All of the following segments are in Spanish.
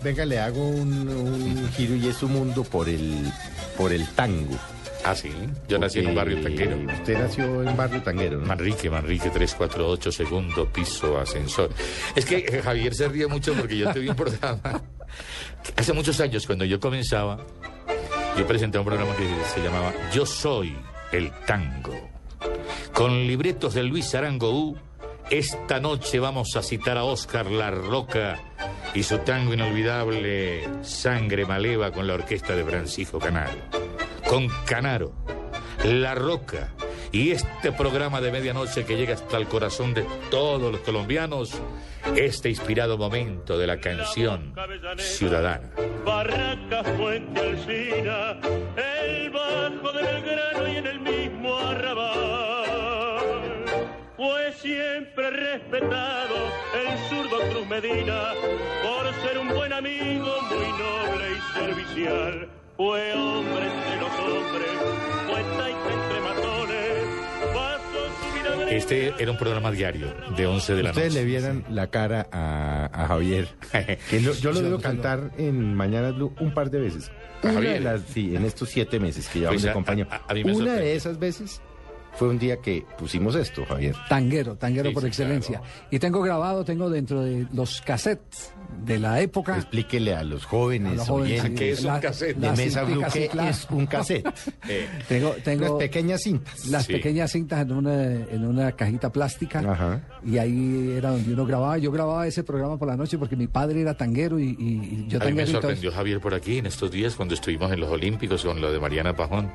Venga, le hago un, un giro y es su mundo por el, por el tango. Ah, sí. Yo nací en un barrio Porque tanquero. Usted nació en barrio tanguero, ¿no? Manrique, Manrique 348, segundo piso, ascensor. Es que eh, Javier se ríe mucho porque yo tuve un programa. Hace muchos años, cuando yo comenzaba, yo presenté un programa que se llamaba Yo Soy el Tango. Con libretos de Luis Arango U, esta noche vamos a citar a Oscar La Roca y su tango inolvidable Sangre Maleva con la orquesta de Francisco Canaro. Con Canaro, La Roca y este programa de medianoche que llega hasta el corazón de todos los colombianos, este inspirado momento de la canción ciudadana. Barraca, Fuente Alcina, el bajo del grano y en el siempre respetado el zurdo Cruz Medina por ser un buen amigo, muy noble y servicial. Fue hombre entre los hombres, fue taita entre matones, pasó su vida de Este era un programa diario de 11 de la Ustedes noche. le vieran la cara a, a Javier. Que lo- yo lo debo cantar en Mañana Blue un par de veces. ¿A Una Javier? de las, sí, en estos siete meses que llevamos Pues de a- compañía. a- a mí me Una sorprende. de esas veces fue un día que pusimos esto, Javier. Tanguero, tanguero Sí, por sí, excelencia. claro. Y tengo grabado, tengo dentro de los cassettes de la época. Explíquele a los jóvenes, a los jóvenes, oyentes ¿Qué es un la- cassette? de Mesa Blue, que es un cassette. Eh, Tengo, Las pequeñas cintas. las Sí. pequeñas cintas en una, en una cajita plástica. Ajá. Y ahí era donde uno grababa. Yo grababa ese programa por la noche porque mi padre era tanguero y, y- yo A mí me sorprendió Javier por aquí en estos días cuando estuvimos en los Olímpicos con lo de Mariana Pajón.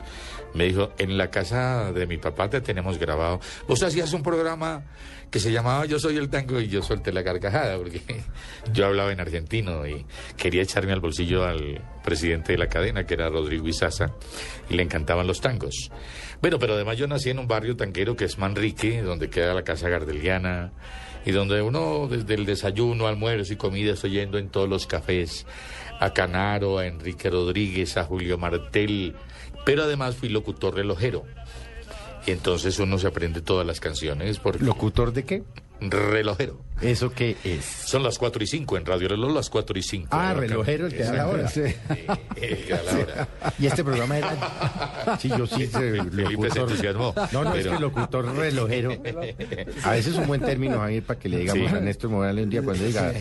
Me dijo, en la casa de mi papá te tenemos grabado. Vos hacías un programa que se llamaba Yo Soy el Tango y yo solté la carcajada porque yo hablaba en argentino y quería echarme al bolsillo al presidente de la cadena que era Rodrigo Izaza y le encantaban los tangos. Bueno, pero además yo nací en un barrio tanquero que es Manrique, donde queda la Casa Gardeliana y donde uno desde el desayuno, almuerzo y comida estoy yendo en todos los cafés a Canaro, a Enrique Rodríguez, a Julio Martel, pero además fui locutor relojero. Y entonces uno se aprende todas las canciones porque ¿Locutor de qué? Relojero. ¿Eso qué es? Son las 4 y 5 en Radio Reloj, las 4 y 5. Ah, relojero, el que da la hora. Sí. Eh, da la hora. Y este programa era. Sí, yo sí, sé, Felipe se entusiasmó. No, no, es pero- que locutor relojero. A veces es un buen término, Javier, para que le digamos Sí. a Néstor Morales un día cuando diga.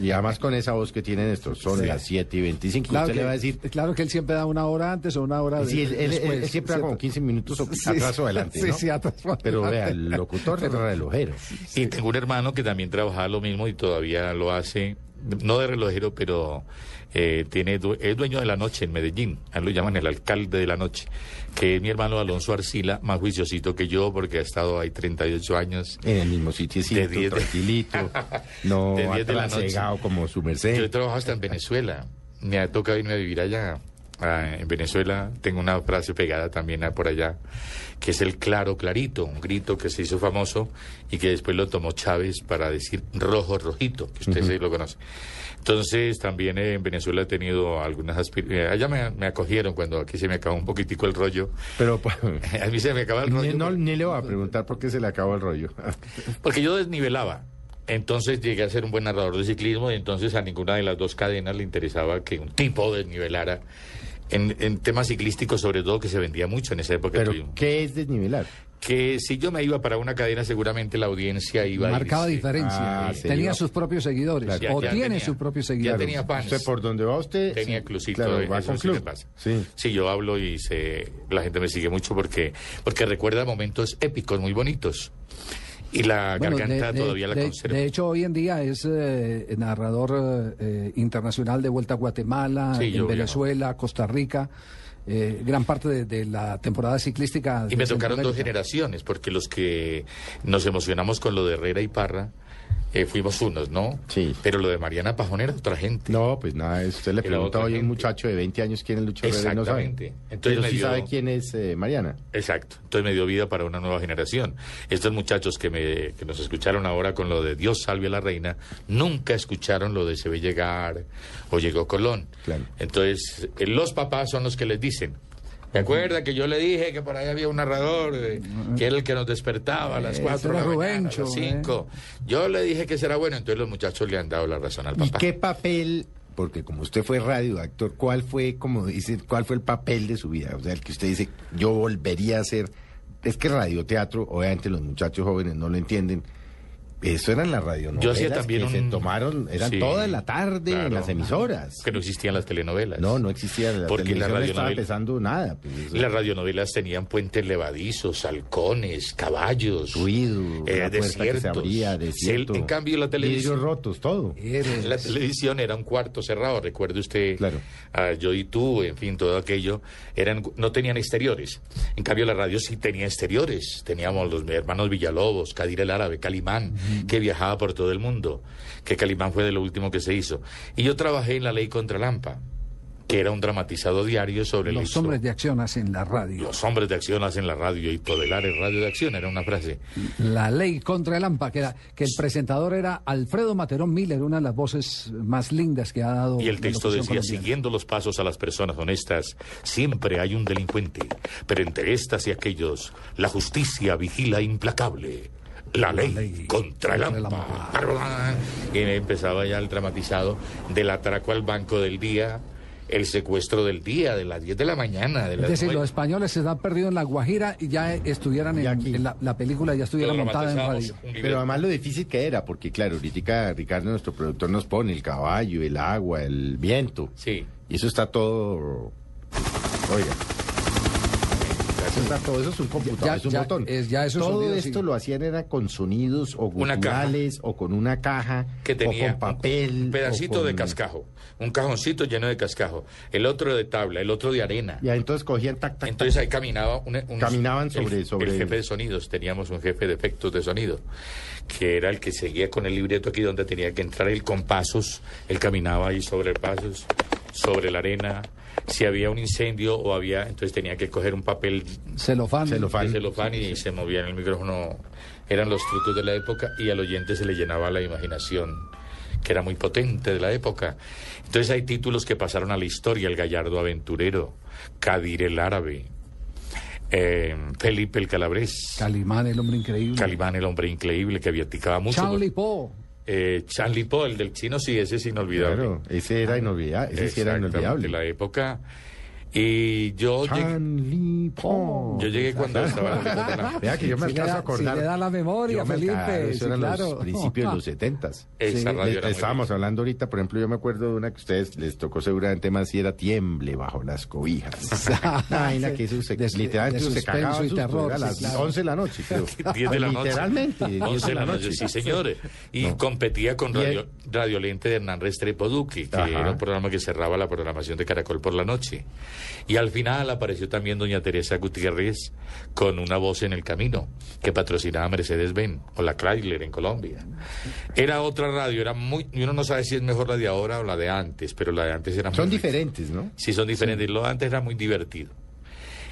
Y además con esa voz que tiene Néstor, son las 7 y 25. Claro usted que, le va a decir. claro que él siempre da una hora antes o una hora Sí, él, él- él- después. él siempre da como 15 minutos o Sí, atrás o adelante. sí, ¿no? sí, atrás o Pero adelante. vea, el locutor relojero. Y tengo un hermano que también trabajaba lo mismo y todavía lo hace, no de relojero, pero eh, tiene es dueño de la noche en Medellín. A él lo llaman el alcalde de la noche, que es mi hermano Alonso Arcila, más juiciosito que yo porque ha estado ahí 38 años. En el mismo sitiecito, De diez de- tranquilito. No De diez de la noche. atrasegado como su Yo he merced. trabajado hasta en Venezuela. Me ha tocado irme a vivir allá. Ah, en Venezuela tengo una frase pegada también ah, por allá, que es el claro clarito, un grito que se hizo famoso y que después lo tomó Chávez para decir rojo rojito, que usted sí lo conoce. Entonces también eh, en Venezuela he tenido algunas aspiraciones. Allá me, me acogieron cuando aquí se me acabó un poquitico el rollo. Pero pues, A mí se me acaba el rollo. ni, no, ni le voy a preguntar por qué se le acabó el rollo. Porque yo desnivelaba. Entonces llegué a ser un buen narrador de ciclismo y entonces a ninguna de las dos cadenas le interesaba que un tipo desnivelara en, en temas ciclísticos, sobre todo que se vendía mucho en esa época. Pero, tuvimos. ¿qué es desnivelar? Que si yo me iba para una cadena, seguramente la audiencia iba a Marcaba irse. diferencia. Ah, sí. tenía sus propios seguidores. Ya- o ya tiene tenía- sus propios ya seguidores. tenía fans. Usted por donde va usted. Tenía sí, clubcito, claro, eh, va eso con sí me club. pasa. Sí. Sí, yo hablo y se, la gente me sigue mucho porque, porque recuerda momentos épicos, muy bonitos. Y la Bueno, garganta de, de- todavía la de- conservo. de hecho, hoy en día es eh, narrador eh, internacional de Vuelta a Guatemala, Sí, en Venezuela, Costa Rica. eh, gran parte de, de la temporada ciclística. Y me tocaron dos generaciones, porque los que nos emocionamos con lo de Herrera y Parra, eh, fuimos unos, ¿no? Sí. Pero lo de Mariana Pajón era otra gente. No, pues nada, usted le pregunta hoy a un muchacho de 20 años quién es Lucho Herrera no sabe. Exactamente. Entonces Pero me sí dio- sabe quién es eh, Mariana. Exacto. Entonces me dio vida para una nueva generación. Estos muchachos que, me, que nos escucharon ahora con lo de Dios salve a la reina, nunca escucharon lo de se ve llegar o llegó Colón. Claro. Entonces, eh, los papás son los que les dicen. ¿Me acuerda que yo le dije que por ahí había un narrador eh, que era el que nos despertaba a las Ese 4 de la era mañana, a Rubencho, las 5? Yo le dije que será bueno, entonces los muchachos le han dado la razón al ¿Y papá. qué papel porque como usted fue radioactor, ¿cuál fue, como dice, cuál fue el papel de su vida? O sea, el que usted dice, yo volvería a ser... Es que radioteatro, obviamente los muchachos jóvenes no lo entienden, eso eran las radionovelas Yo hacía también que se tomaron, eran Sí, toda la tarde en las emisoras. Que no existían las telenovelas. No, no existía la Porque la televisión no estaba empezando nada. pues, las radionovelas tenían puentes levadizos, halcones, caballos, ruido, eh, se desiertos. abría, desierto, en cambio, la televisión. rotos, todo. Eres- La televisión era un cuarto cerrado, recuerde usted, Claro. a yo y tú, en fin, todo aquello, eran, no tenían exteriores. En cambio, la radio sí tenía exteriores. Teníamos los hermanos Villalobos, Cadir el Árabe, Calimán, que viajaba por todo el mundo, que Calimán fue de lo último que se hizo. Y yo trabajé en La Ley contra Lampa, que era un dramatizado diario sobre Los hombres de acción hacen la radio. Los hombres de acción hacen la radio y Todelar es radio de acción, era una frase. La ley contra el AMPA, que, era, que el presentador era Alfredo Materón Miller, una de las voces más lindas que ha dado. Y el texto decía, colombiana. siguiendo los pasos a las personas honestas, siempre hay un delincuente, pero entre estas y aquellos, la justicia vigila implacable. La ley, ley contra el AMPA. Y empezaba ya el dramatizado del atraco al banco del día, el secuestro del día, de las 10 de la mañana. De Es decir, nueve. los españoles se han perdido en La Guajira y ya estuvieran Y en, aquí. en la, la película, ya estuviera montada en radio. Pero además lo difícil que era, porque claro, ahorita Ricardo, nuestro productor, nos pone el caballo, el agua, el viento. Sí. Y eso está todo... Oiga. Todo, eso es un computador, Ya- es un ya- botón. es- ya esos todo sonidos, esto sí. lo hacían era con sonidos o guturales o con una caja que tenía o con papel. un pedacito o con- de cascajo, un cajoncito lleno de cascajo, el otro de tabla, el otro de arena. Y ahí entonces cogían tac, tac, Entonces ahí caminaba un, un- Caminaban sobre- el, sobre- el jefe de sonidos, teníamos un jefe de efectos de sonido, que era el que seguía con el libreto aquí donde tenía que entrar él con pasos, él caminaba ahí sobre pasos, sobre la arena, si había un incendio o había, entonces tenía que coger un papel Celofán. Celofán. celofán y se movía en el micrófono, eran los trucos de la época y al oyente se le llenaba la imaginación que era muy potente de la época. Entonces hay títulos que pasaron a la historia, El Gallardo Aventurero, Cadir el Árabe, eh, Felipe el Calabrés, Calimán, el hombre increíble. Calimán el Hombre Increíble, que viaticaba mucho. Charlie Poe. Eh, Charlie el del chino, sí, ese es inolvidable. Claro, ese era inolvidable. Ese sí era inolvidable. la época. Y yo llegué, yo llegué cuando estaba la película de la- Vea que yo me Si le alcanzo da- a acordar. si le da la memoria, Felipe, eso eran los principios de los setentas. Estábamos hablando ahorita, por ejemplo, yo me acuerdo de una que a ustedes les tocó seguramente más y era Tiemble bajo las cobijas. Vaina que eso se, De- literalmente se cagaba y terror, era a sí, las claro. 11 de la noche, creo. 10 de la noche. Literalmente, 10 11 de la noche, sí, señores. Y competía con Radio, Lente de Hernán Restrepo Duque, que era un programa que cerraba la programación de Caracol por la noche. Y al final apareció también doña Teresa Gutiérrez con una voz en el camino, que patrocinaba Mercedes-Benz, o la Chrysler en Colombia. Era otra radio, era muy... Uno no sabe si es mejor la de ahora o la de antes, pero la de antes era Son muy... diferentes, ¿no? Sí, son diferentes. Lo de antes era muy divertido.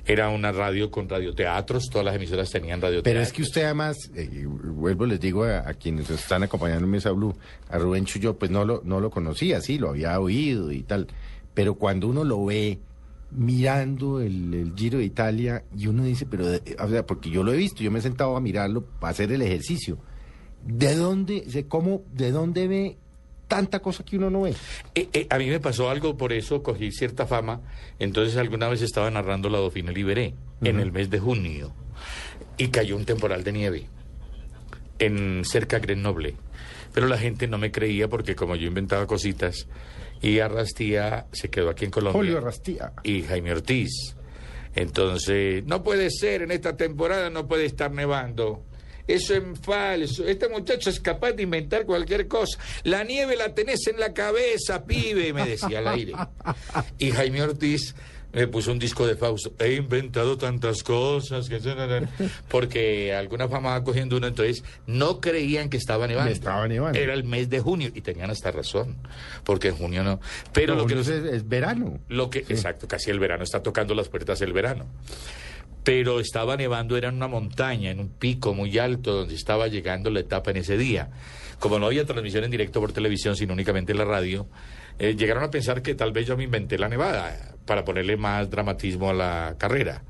Era una radio con radioteatros, todas las emisoras tenían radioteatros. Pero es que usted además, eh, vuelvo les digo a, a quienes están acompañando en Mesa Blue, a Rubén Chuyo, pues no lo, no lo conocía, sí, lo había oído y tal. Pero cuando uno lo ve mirando el, el Giro de Italia y uno dice, pero, eh, o sea, porque yo lo he visto, yo me he sentado a mirarlo para hacer el ejercicio. ¿De dónde, de cómo, de dónde ve tanta cosa que uno no ve? Eh, eh, a mí me pasó algo, por eso cogí cierta fama. Entonces alguna vez estaba narrando la Dofina Liberé en el mes de junio y cayó un temporal de nieve en cerca Grenoble. Pero la gente no me creía porque como yo inventaba cositas y Arrastía se quedó aquí en Colombia. Julio Rastía. y Jaime Ortiz. Entonces, no puede ser, en esta temporada no puede estar nevando. Eso es falso. Este muchacho es capaz de inventar cualquier cosa. La nieve la tenés en la cabeza, pibe, me decía al aire. Y Jaime Ortiz me puso un disco de Fausto. He inventado tantas cosas que... Porque alguna fama va cogiendo uno, entonces no creían que estaba nevando. Estaba nevando. Era el mes de junio y tenían hasta razón, porque en junio no. Pero No, lo que es verano. lo que, exacto, casi el verano, está tocando las puertas el verano. Pero estaba nevando, era en una montaña, en un pico muy alto, donde estaba llegando la etapa en ese día. Como no había transmisión en directo por televisión, sino únicamente en la radio, eh, llegaron a pensar que tal vez yo me inventé la nevada para ponerle más dramatismo a la carrera.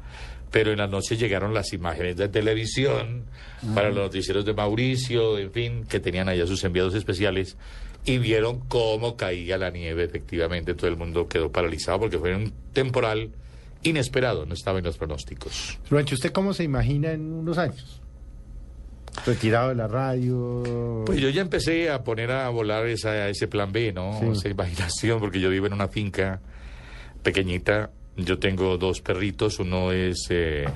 Pero en la noche llegaron las imágenes de televisión para los noticieros de Mauricio, en fin, que tenían allá sus enviados especiales y vieron cómo caía la nieve. Efectivamente, todo el mundo quedó paralizado porque fue un temporal inesperado, no estaba en los pronósticos. Rubencho, ¿usted cómo se imagina en unos años? Retirado de la radio. Pues yo ya empecé a poner a volar esa, ese plan B, ¿no? Sí. Esa imaginación, porque yo vivo en una finca pequeñita. Yo tengo dos perritos. Uno es eh,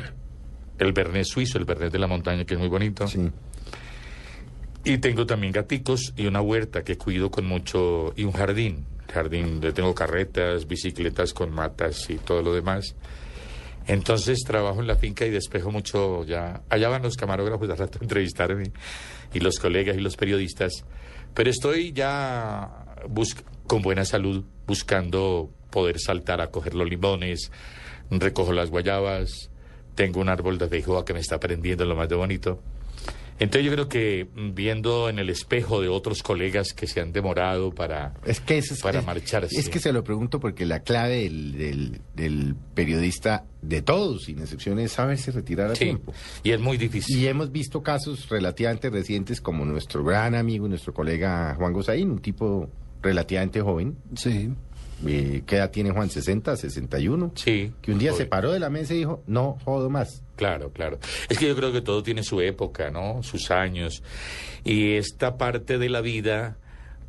el Bernés suizo, el Bernés de la montaña, que es muy bonito. Sí. Y tengo también gaticos y una huerta que cuido con mucho. y un jardín. Jardín, donde tengo carretas, bicicletas con matas y todo lo demás. Entonces trabajo en la finca y despejo mucho ya. Allá van los camarógrafos de rato a entrevistarme y los colegas y los periodistas. Pero estoy ya con buena salud buscando poder saltar a coger los limones, recojo las guayabas, tengo un árbol de feijoa que me está prendiendo lo más de bonito. Entonces yo creo que viendo en el espejo de otros colegas que se han demorado para... Es que eso es, Para es- marcharse. Es que se lo pregunto porque la clave del, del, del periodista, de todos, sin excepción, es saberse retirar a Sí, tiempo. y es muy difícil. Y hemos visto casos relativamente recientes como nuestro gran amigo, nuestro colega Juan Gozaín, un tipo relativamente joven. Sí. Eh, ¿Qué edad tiene Juan? ¿60, 61? Sí. Que un día Joven. se paró de la mesa y dijo, no jodo más. Claro, claro. Es que yo creo que todo tiene su época, ¿no? Sus años. Y esta parte de la vida,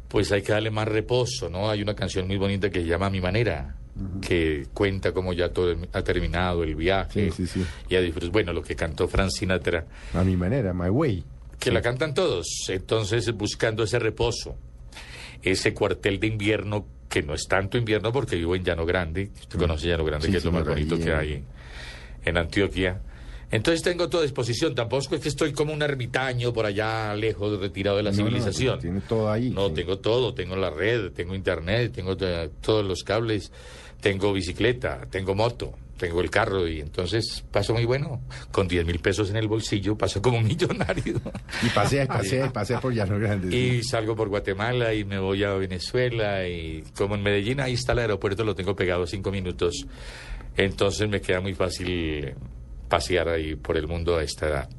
pues hay que darle más reposo, ¿no? Hay una canción muy bonita que se llama Mi Manera, que cuenta cómo ya todo ha terminado el viaje. Sí, sí, sí. Y a disfrutar. Bueno, lo que cantó Frank Sinatra, A mi manera, my way. que la cantan todos. Entonces, buscando ese reposo, ese cuartel de invierno, que no es tanto invierno porque vivo en Llano Grande. Usted conoce Llano Grande, Sí, que es lo más bonito que hay en Antioquia. Entonces tengo toda disposición. Tampoco es que estoy como un ermitaño por allá lejos, retirado de la No, no, civilización. tiene todo ahí. No, sí. tengo todo. Tengo la red, tengo internet, tengo to- todos los cables, tengo bicicleta, tengo moto, tengo el carro y entonces paso muy bueno. Con 10 mil pesos en el bolsillo paso como un millonario. Y pasea, pasea, pasea por Llano Grande. Y salgo por Guatemala y me voy a Venezuela y como en Medellín ahí está el aeropuerto, lo tengo pegado cinco minutos. Entonces me queda muy fácil pasear ahí por el mundo a esta edad.